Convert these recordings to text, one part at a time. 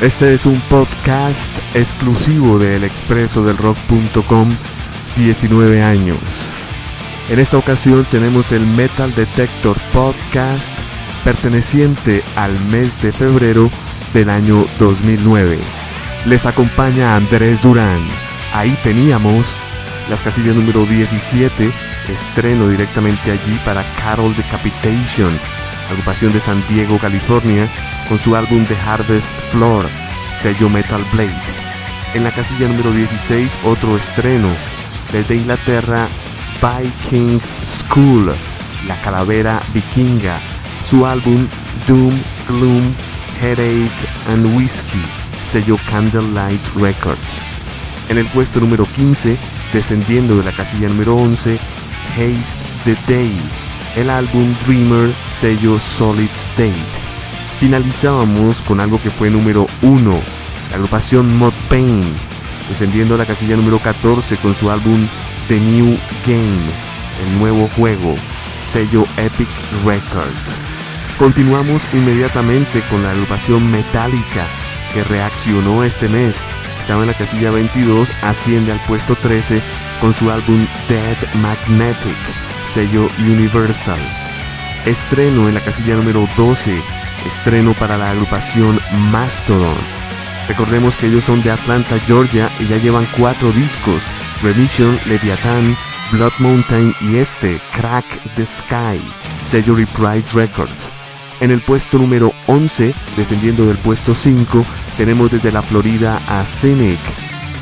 Este es un podcast exclusivo de elexpresodelrock.com 19 años. En esta ocasión tenemos el Metal Detector Podcast perteneciente al mes de febrero del año 2009. Les acompaña Andrés Durán. Ahí teníamos las casillas número 17, estreno directamente allí para Carol Decapitation, agrupación de San Diego, California, con su álbum The Hardest Floor, sello Metal Blade. En la casilla número 16, otro estreno, desde Inglaterra, Viking School, la calavera vikinga, su álbum Doom, Gloom, Headache and Whiskey, sello Candlelight Records. En el puesto número 15, descendiendo de la casilla número 11, Haste the Day, el álbum Dreamer, sello Solid State. Finalizábamos con algo que fue número 1, la agrupación Mod Pain, descendiendo a la casilla número 14 con su álbum The New Game, el nuevo juego, sello Epic Records. Continuamos inmediatamente con la agrupación Metallica, que reaccionó este mes. Estaba en la casilla 22, asciende al puesto 13 con su álbum Dead Magnetic, sello Universal. Estreno en la casilla número 12, estreno para la agrupación Mastodon. Recordemos que ellos son de Atlanta, Georgia y ya llevan cuatro discos, Remission, Leviathan, Blood Mountain y este, Crack the Sky, sello Reprise Records. En el puesto número 11, descendiendo del puesto 5, tenemos desde la Florida a Cynic.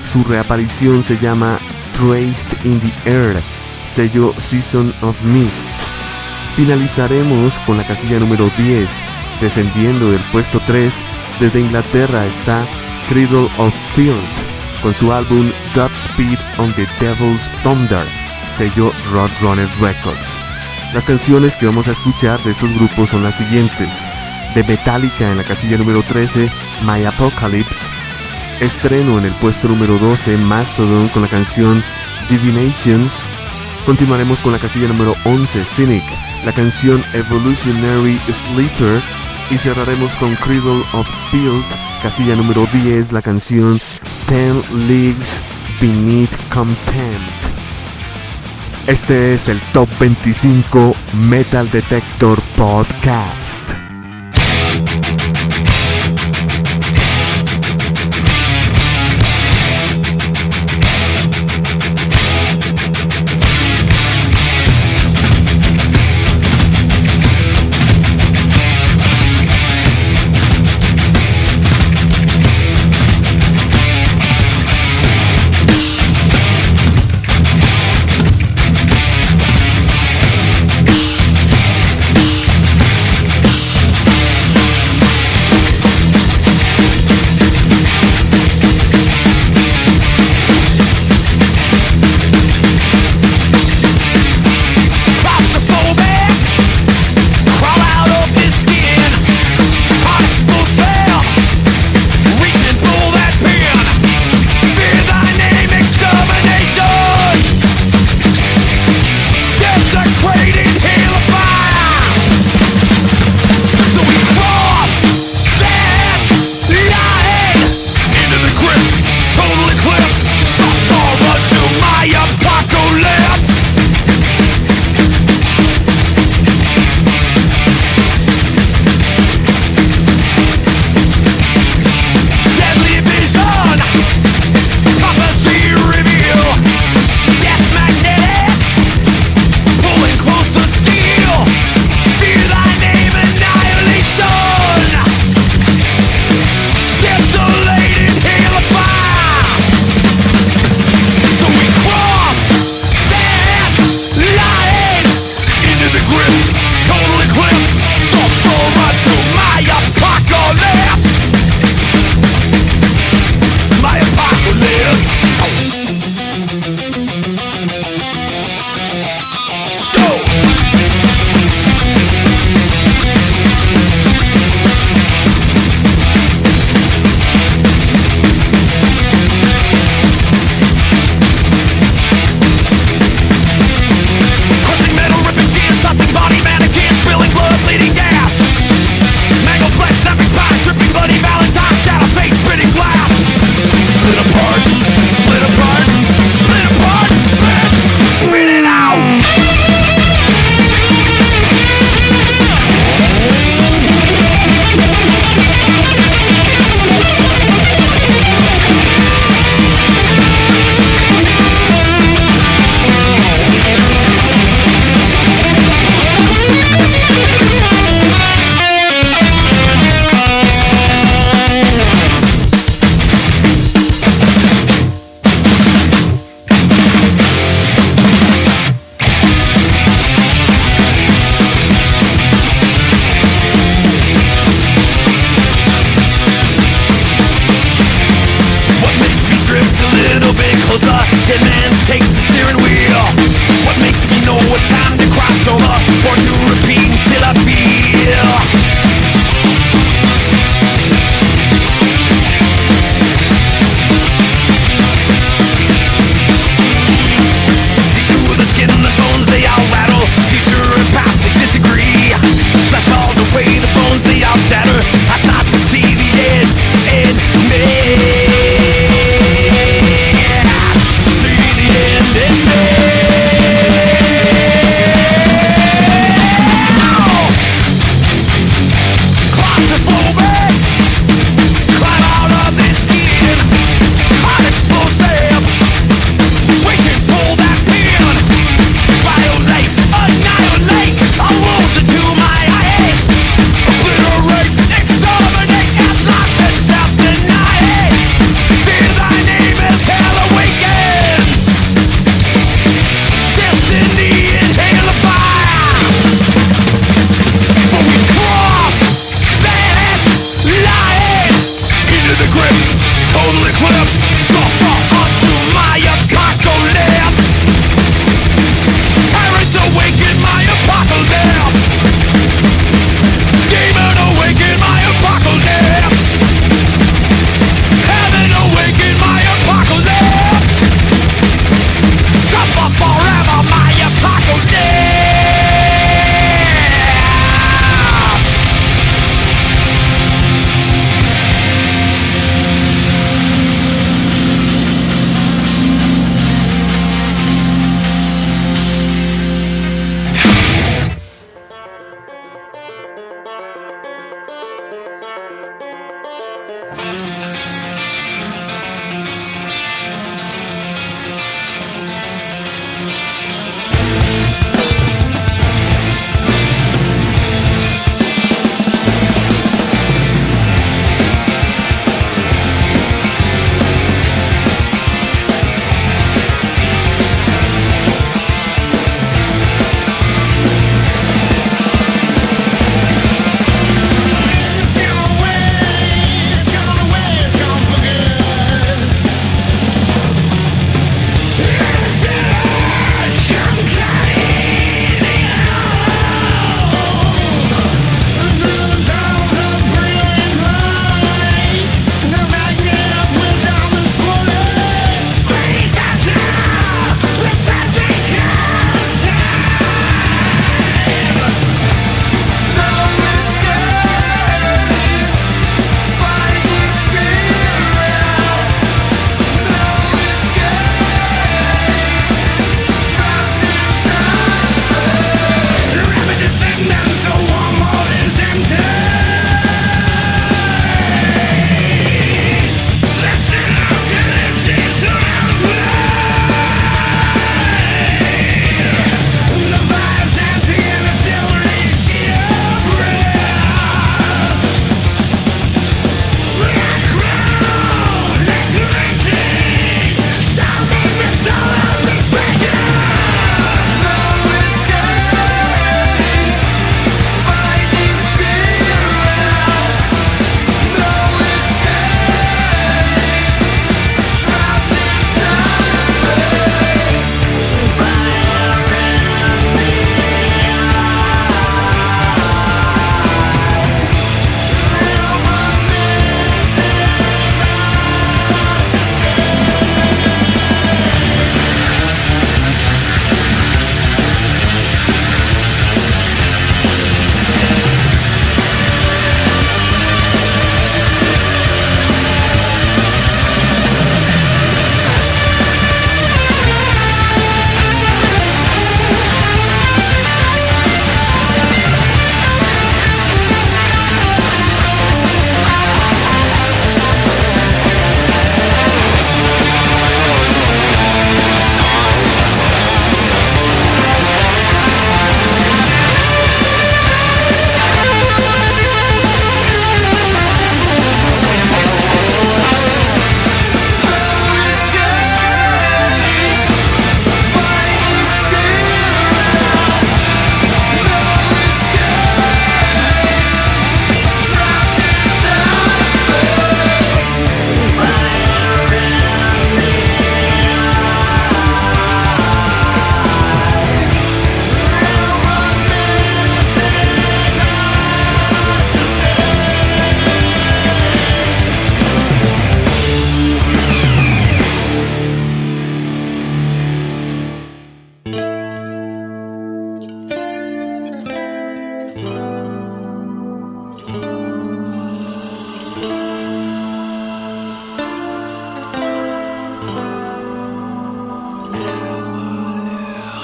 Su reaparición se llama Traced in the Air, sello Season of Mist. Finalizaremos con la casilla número 10, descendiendo del puesto 3, desde Inglaterra está Cradle of Field, con su álbum Godspeed on the Devil's Thunder, sello Roadrunner Records. Las canciones que vamos a escuchar de estos grupos son las siguientes. De Metallica en la casilla número 13, My Apocalypse. Estreno en el puesto número 12, Mastodon con la canción Divinations. Continuaremos con la casilla número 11, Cynic, la canción Evolutionary Sleeper. Y cerraremos con Cradle of Field, casilla número 10, la canción Ten Leagues Beneath Contempt. Este es el Top 25 Metal Detector Podcast.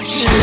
Roger.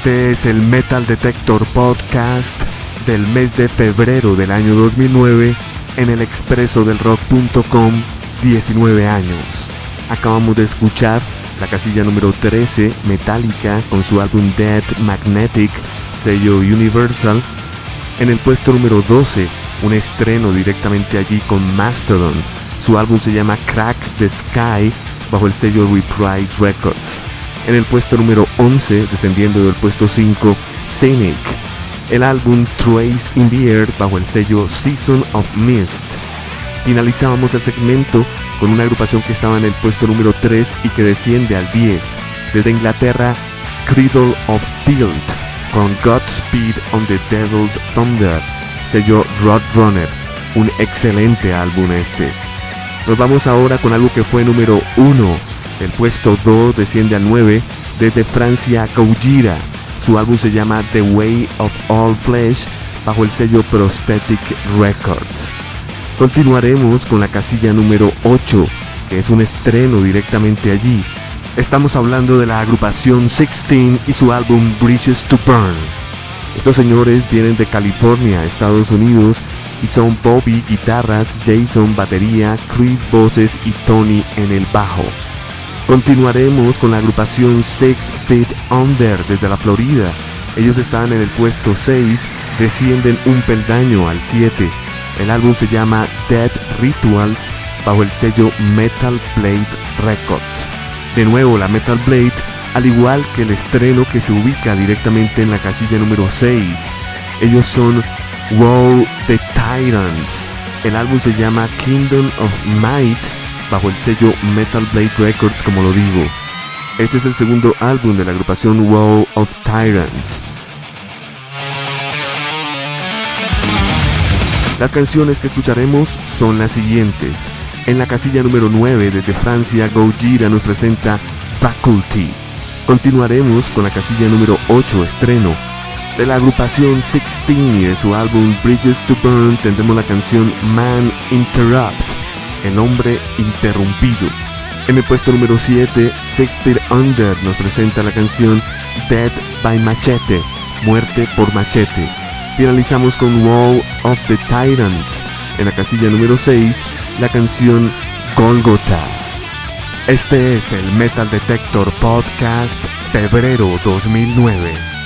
Este es el Metal Detector Podcast del mes de febrero del año 2009 en el expreso del rock.com 19 años. Acabamos de escuchar la casilla número 13, Metallica, con su álbum Dead Magnetic, sello Universal. En el puesto número 12, un estreno directamente allí con Mastodon. Su álbum se llama Crack the Sky, bajo el sello Reprise Records. En el puesto número 11, descendiendo del puesto 5, Scenic. El álbum Trace in the Air bajo el sello Season of Mist. Finalizábamos el segmento con una agrupación que estaba en el puesto número 3 y que desciende al 10. Desde Inglaterra, Cradle of Field con Godspeed on the Devil's Thunder, sello Roadrunner. Un excelente álbum este. Nos vamos ahora con algo que fue número 1 el puesto 2 desciende al 9 desde Francia Gojira. Su álbum se llama The Way of All Flesh bajo el sello Prosthetic Records. Continuaremos con la casilla número 8, que es un estreno directamente allí. Estamos hablando de la agrupación 16 y su álbum Bridges to Burn. Estos señores vienen de California, Estados Unidos, y son Bobby guitarras, Jason batería, Chris voces y Tony en el bajo. Continuaremos con la agrupación Six Feet Under desde la Florida. Ellos están en el puesto 6, descienden un peldaño al 7. El álbum se llama Dead Rituals bajo el sello Metal Blade Records. De nuevo la Metal Blade, al igual que el estreno que se ubica directamente en la casilla número 6. Ellos son Wow the Tyrants. El álbum se llama Kingdom of Might bajo el sello Metal Blade Records como lo digo. Este es el segundo álbum de la agrupación Wall of Tyrants. Las canciones que escucharemos son las siguientes. En la casilla número 9 desde Francia, Gojira nos presenta Faculty. Continuaremos con la casilla número 8, estreno. De la agrupación 16 y de su álbum Bridges to Burn tendremos la canción Man Interrupt. El hombre interrumpido. En el puesto número 7, Six Feet Under nos presenta la canción Dead by Machete, Muerte por Machete. Finalizamos con Wall of the Tyrants. En la casilla número 6, la canción Golgotha. Este es el Metal Detector Podcast, febrero 2009.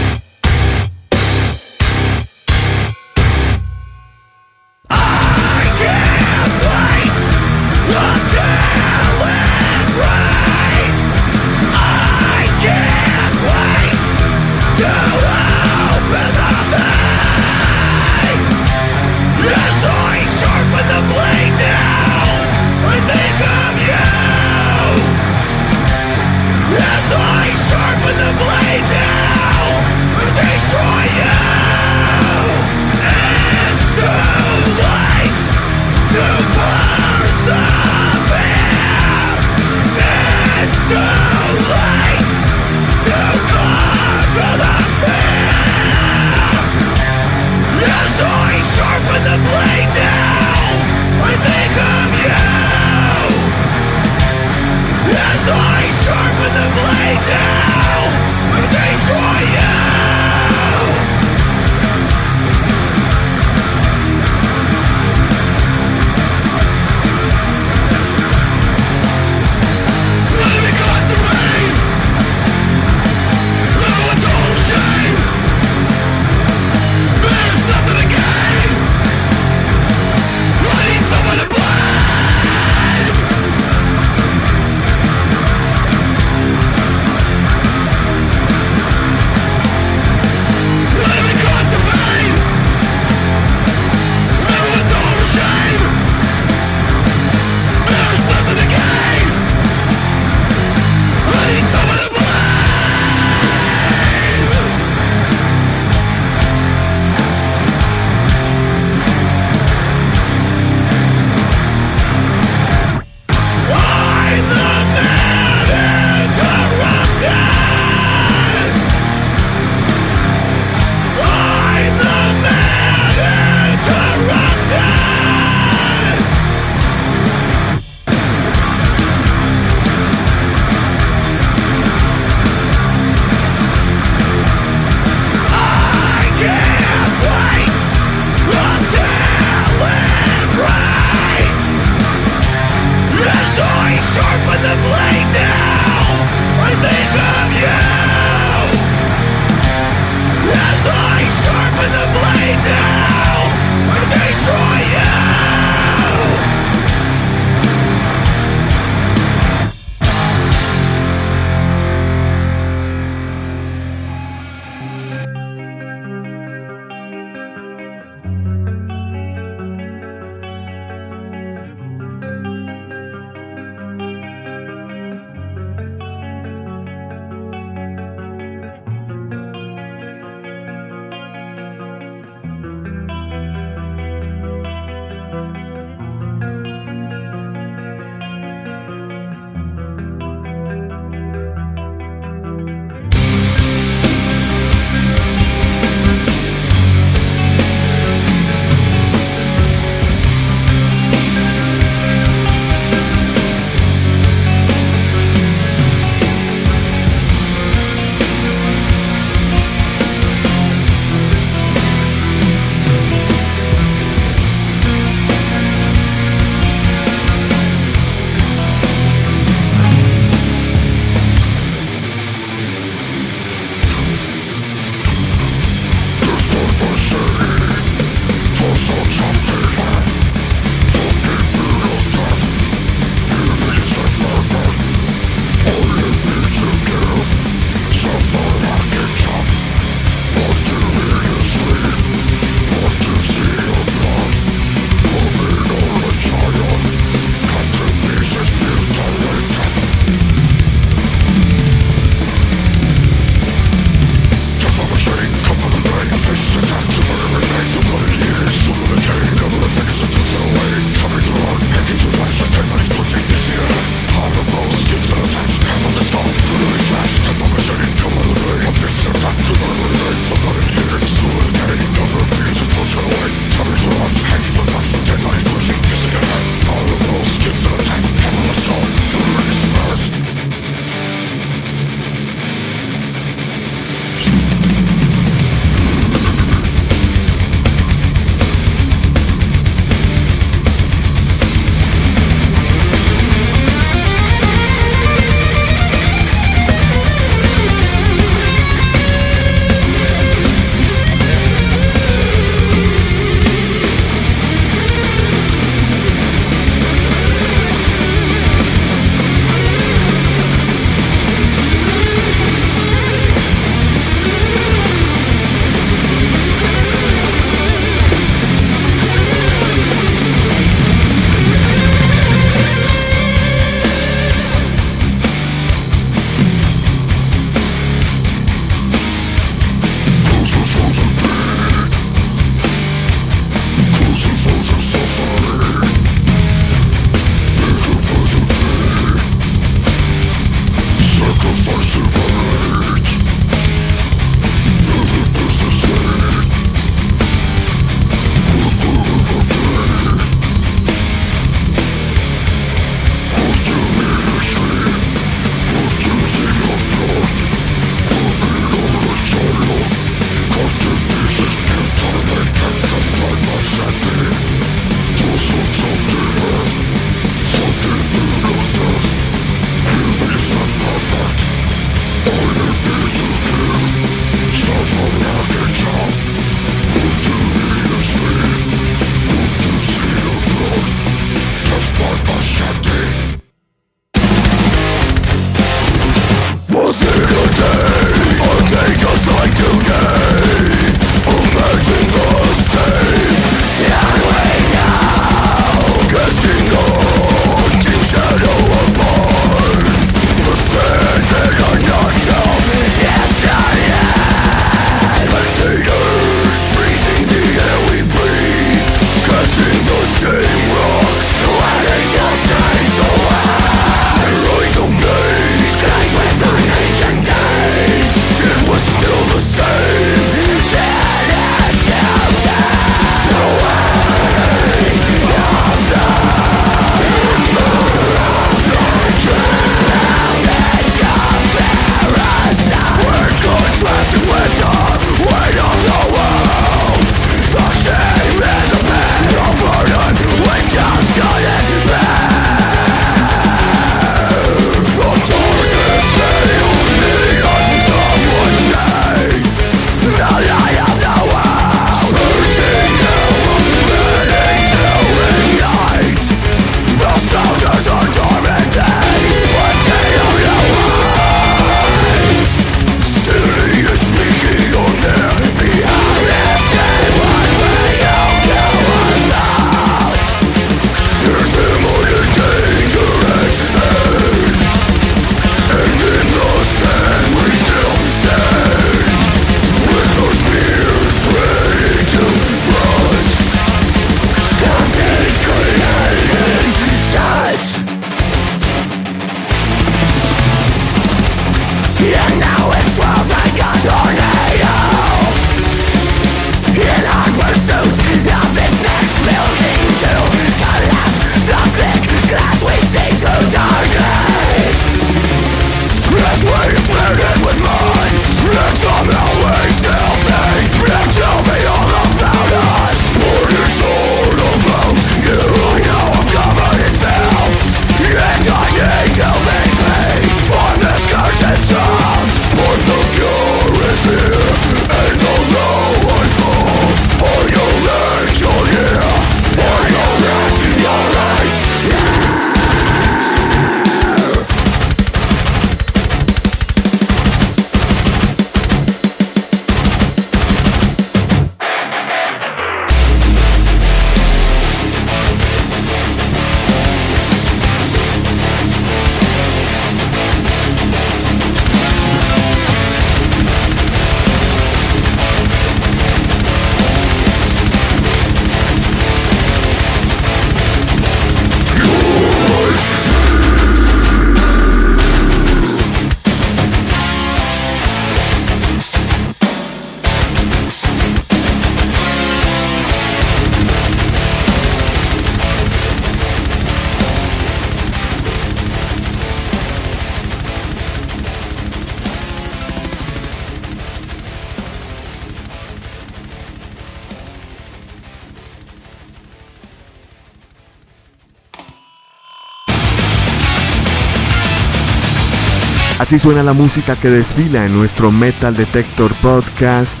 Así suena la música que desfila en nuestro Metal Detector Podcast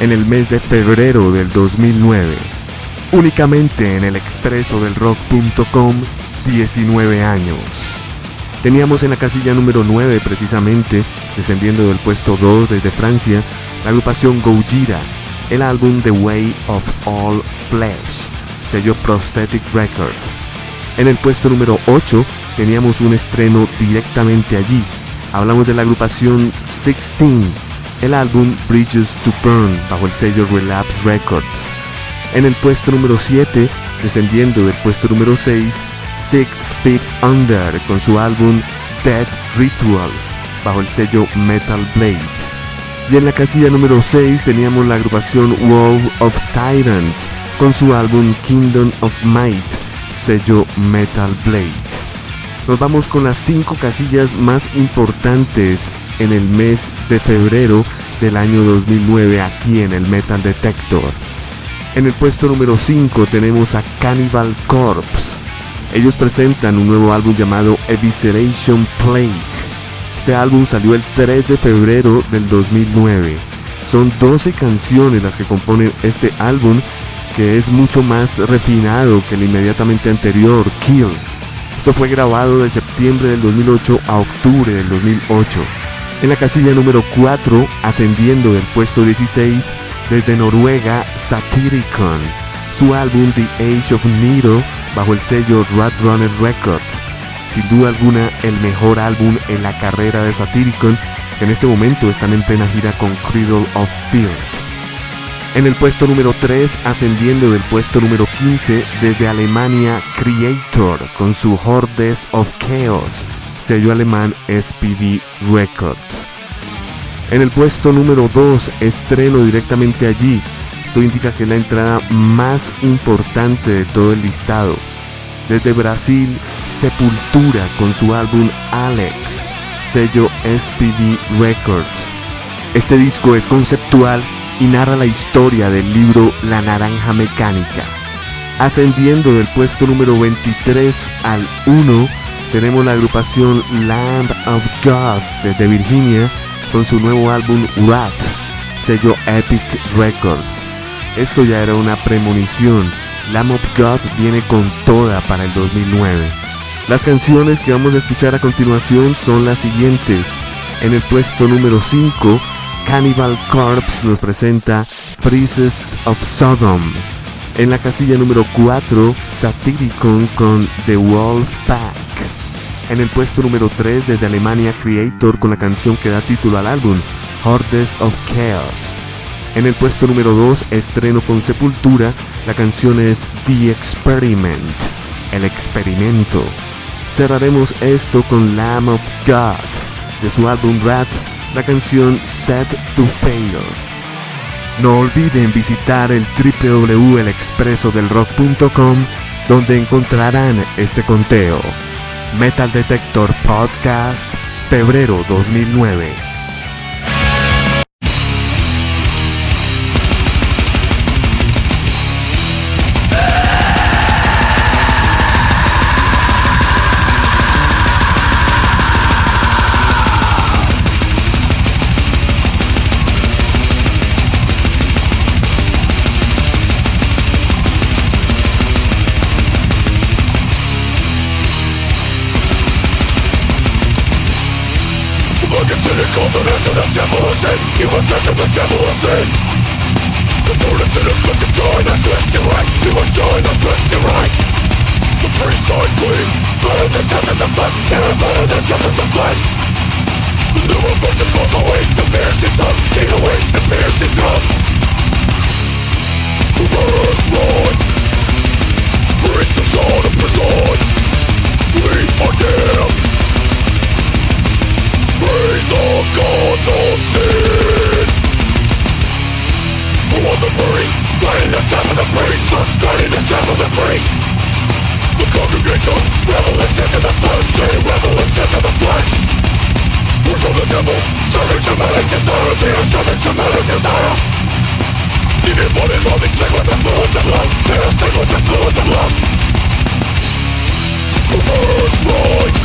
en el mes de febrero del 2009. Únicamente en el expreso del rock.com 19 años. Teníamos en la casilla número 9 precisamente, descendiendo del puesto 2 desde Francia, la agrupación Gojira, el álbum The Way of All Flesh, sello Prosthetic Records. En el puesto número 8 teníamos un estreno directamente allí. Hablamos de la agrupación 16, el álbum Bridges to Burn bajo el sello Relapse Records. En el puesto número 7, descendiendo del puesto número 6, Six Feet Under con su álbum Dead Rituals bajo el sello Metal Blade. Y en la casilla número 6 teníamos la agrupación World of Tyrants con su álbum Kingdom of Might, sello Metal Blade. Nos vamos con las 5 casillas más importantes en el mes de febrero del año 2009 aquí en el Metal Detector. En el puesto número 5 tenemos a Cannibal Corpse ellos presentan un nuevo álbum llamado Evisceration Plague. Este álbum salió el 3 de febrero del 2009. Son 12 canciones las que componen este álbum que es mucho más refinado que el inmediatamente anterior, Kill. Esto fue grabado de septiembre del 2008 a octubre del 2008. En la casilla número 4, ascendiendo del puesto 16, desde Noruega, Satyricon. Su álbum The Age of Nero bajo el sello Runner Records. Sin duda alguna el mejor álbum en la carrera de Satyricon, que en este momento están en plena gira con Cradle of Field. En el puesto número 3, ascendiendo del puesto número 15 desde Alemania, Creator con su Hordes of Chaos, sello alemán SPD Records. En el puesto número 2, estreno directamente allí, esto indica que es la entrada más importante de todo el listado. Desde Brasil, Sepultura con su álbum Alex, sello SPD Records. Este disco es conceptual y narra la historia del libro La Naranja Mecánica. Ascendiendo del puesto número 23 al 1, tenemos la agrupación Land of God desde Virginia con su nuevo álbum Rat, sello Epic Records. Esto ya era una premonición. Lamb of God viene con toda para el 2009. Las canciones que vamos a escuchar a continuación son las siguientes. En el puesto número 5, Cannibal Corpse nos presenta Priest of Sodom. En la casilla número 4, Satyricon con The Wolf Pack. En el puesto número 3 desde Alemania Creator con la canción que da título al álbum, Hordes of Chaos. En el puesto número 2, estreno con Sepultura, la canción es The Experiment, el experimento. Cerraremos esto con Lamb of God, de su álbum Rat, la canción Set to Fail. No olviden visitar el www.elexpresodelrock.com donde encontrarán este conteo. Metal Detector Podcast, febrero 2009. его задуматься был сын Который целых подготовлен отвестивать Его стоит отвестивать The priest always bleed Burn the sun as a flash Terror burn the sun as a The new emotion falls away The fears it does Take awaits the fears it does The murderous lords Priests of soul and prison We are damned. Praise the gods of sin Who was a buried Guiding the staff of the priest Sons guiding the staff of the priest The congregation Revel in sins of the flesh They revel in sins of the flesh Worship the devil Serving shamanic desire They are serving shamanic desire Demon bodies loving Sick with fluids of lust They are sick with the fluids of lust Perverse rights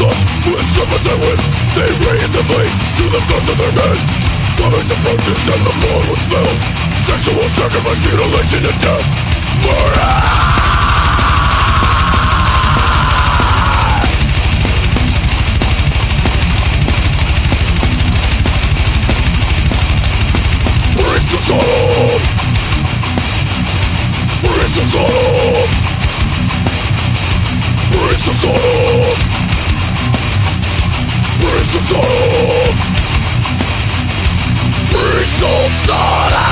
Sodom prison serpents I whip They raise the blades to the throats of their men. Comics approaches and the blood will smell Sexual sacrifice, mutilation and death. Murder! Sodom Prince of Sodom Prince of Sodom Prince of Sodom Prince of Sodom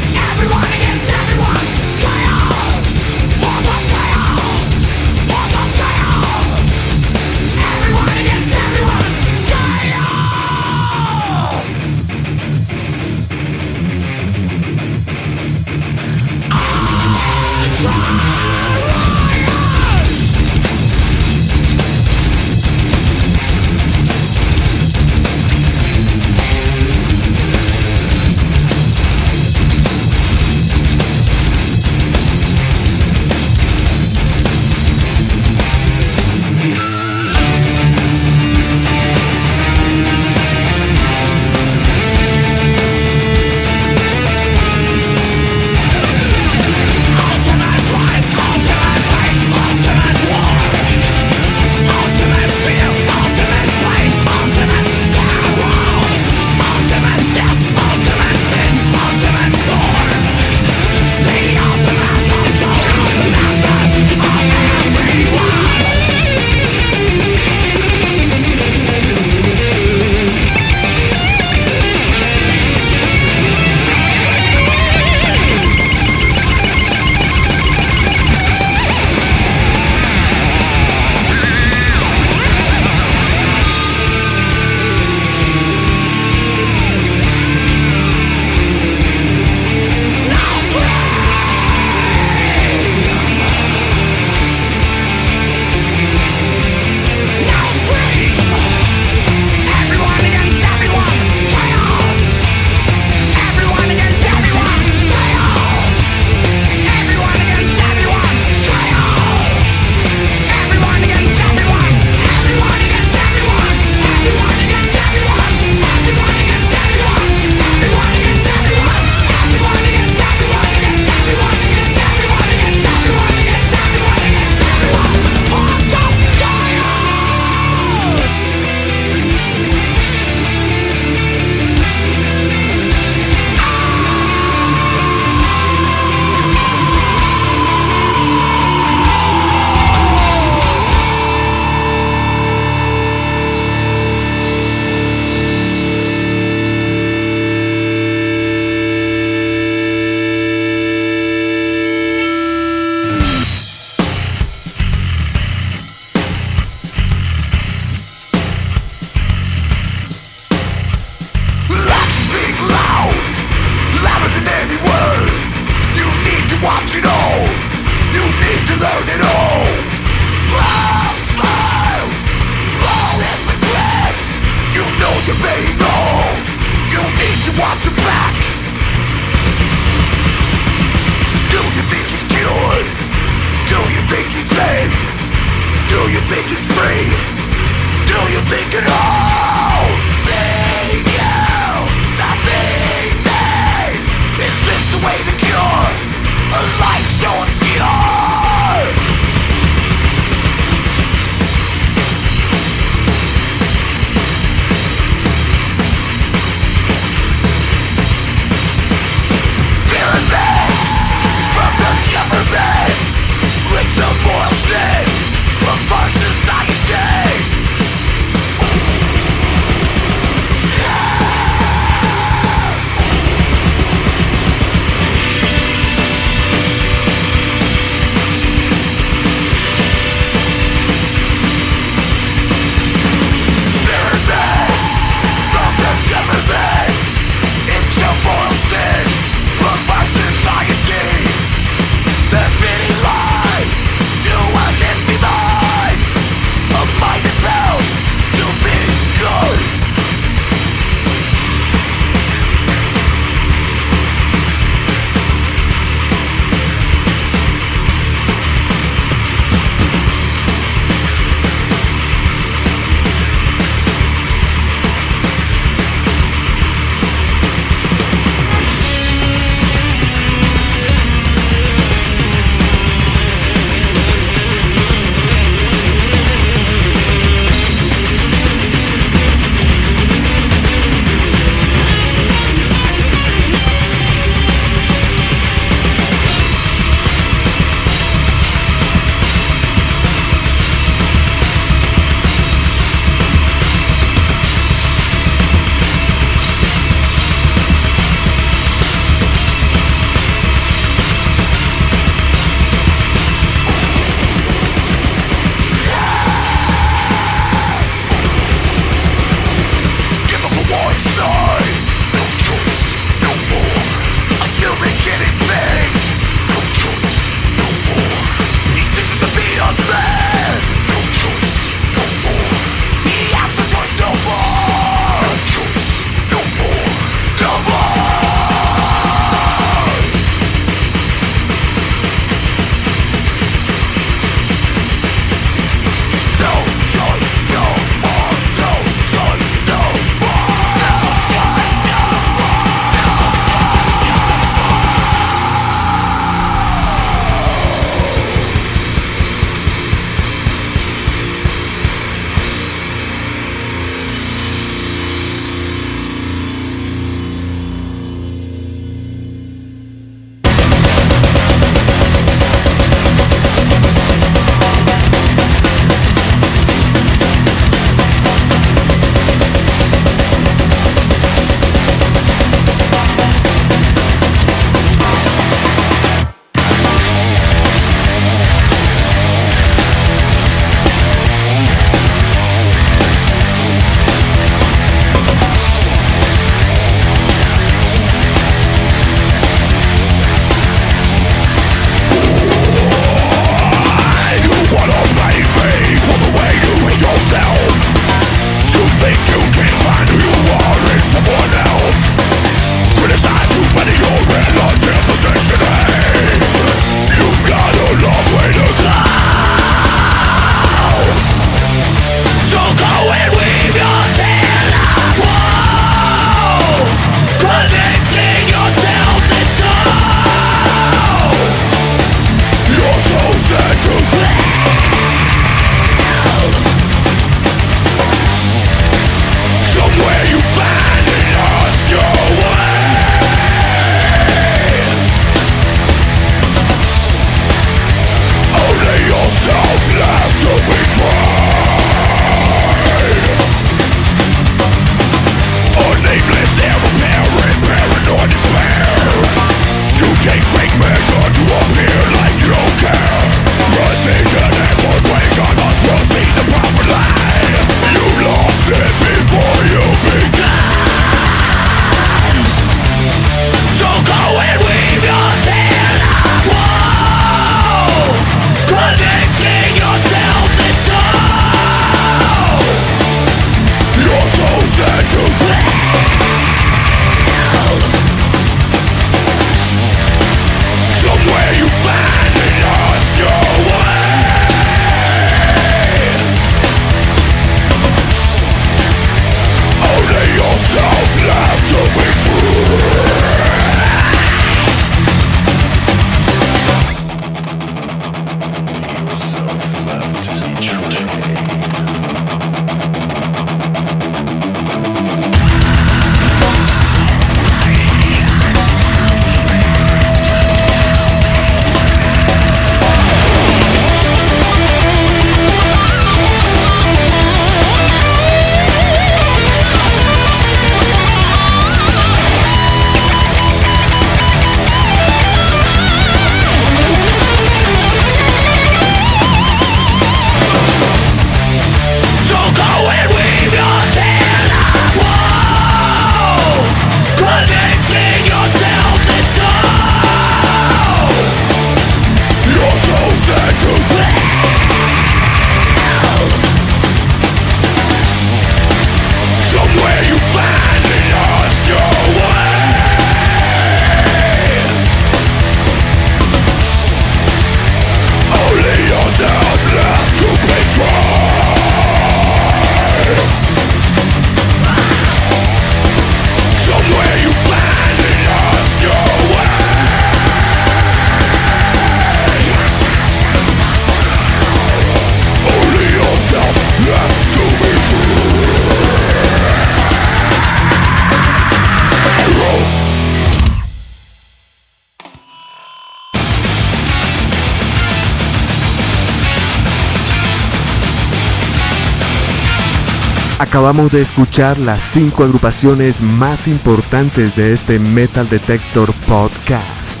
Acabamos de escuchar las cinco agrupaciones más importantes de este Metal Detector Podcast.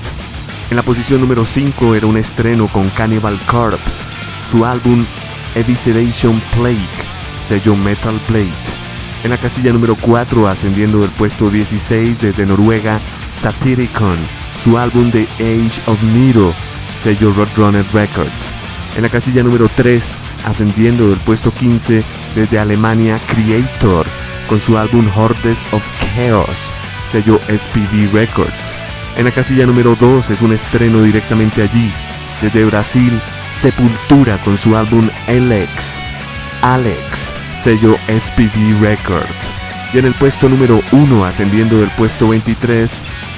En la posición número 5 era un estreno con Cannibal Corpse, su álbum Evisceration Plague, sello Metal Blade. En la casilla número 4, ascendiendo del puesto 16 desde Noruega, Satyricon, su álbum The Age of Nero, sello Roadrunner Records. En la casilla número 3, ascendiendo del puesto 15 desde Alemania, Creator, con su álbum Hordes of Chaos, sello SPV Records. En la casilla número 2 es un estreno directamente allí, desde Brasil, Sepultura con su álbum Alex, Alex, sello SPV Records. Y en el puesto número 1, ascendiendo del puesto 23,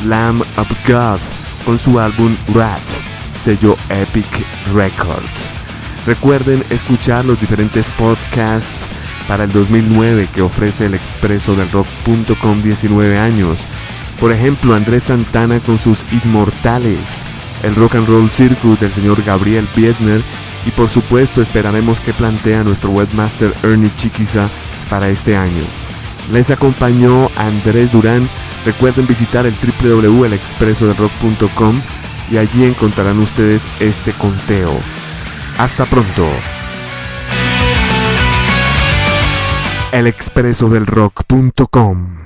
Lamb of God con su álbum Wrath, sello Epic Records. Recuerden escuchar los diferentes podcasts para el 2009 que ofrece el expreso del rock.com 19 años. Por ejemplo, Andrés Santana con sus Inmortales, el Rock and Roll Circus del señor Gabriel Biesner y por supuesto esperaremos que plantea nuestro webmaster Ernie Chiquiza para este año. Les acompañó Andrés Durán. Recuerden visitar el www.elexpresodelrock.com y allí encontrarán ustedes este conteo. Hasta pronto. elexpresodelrock.com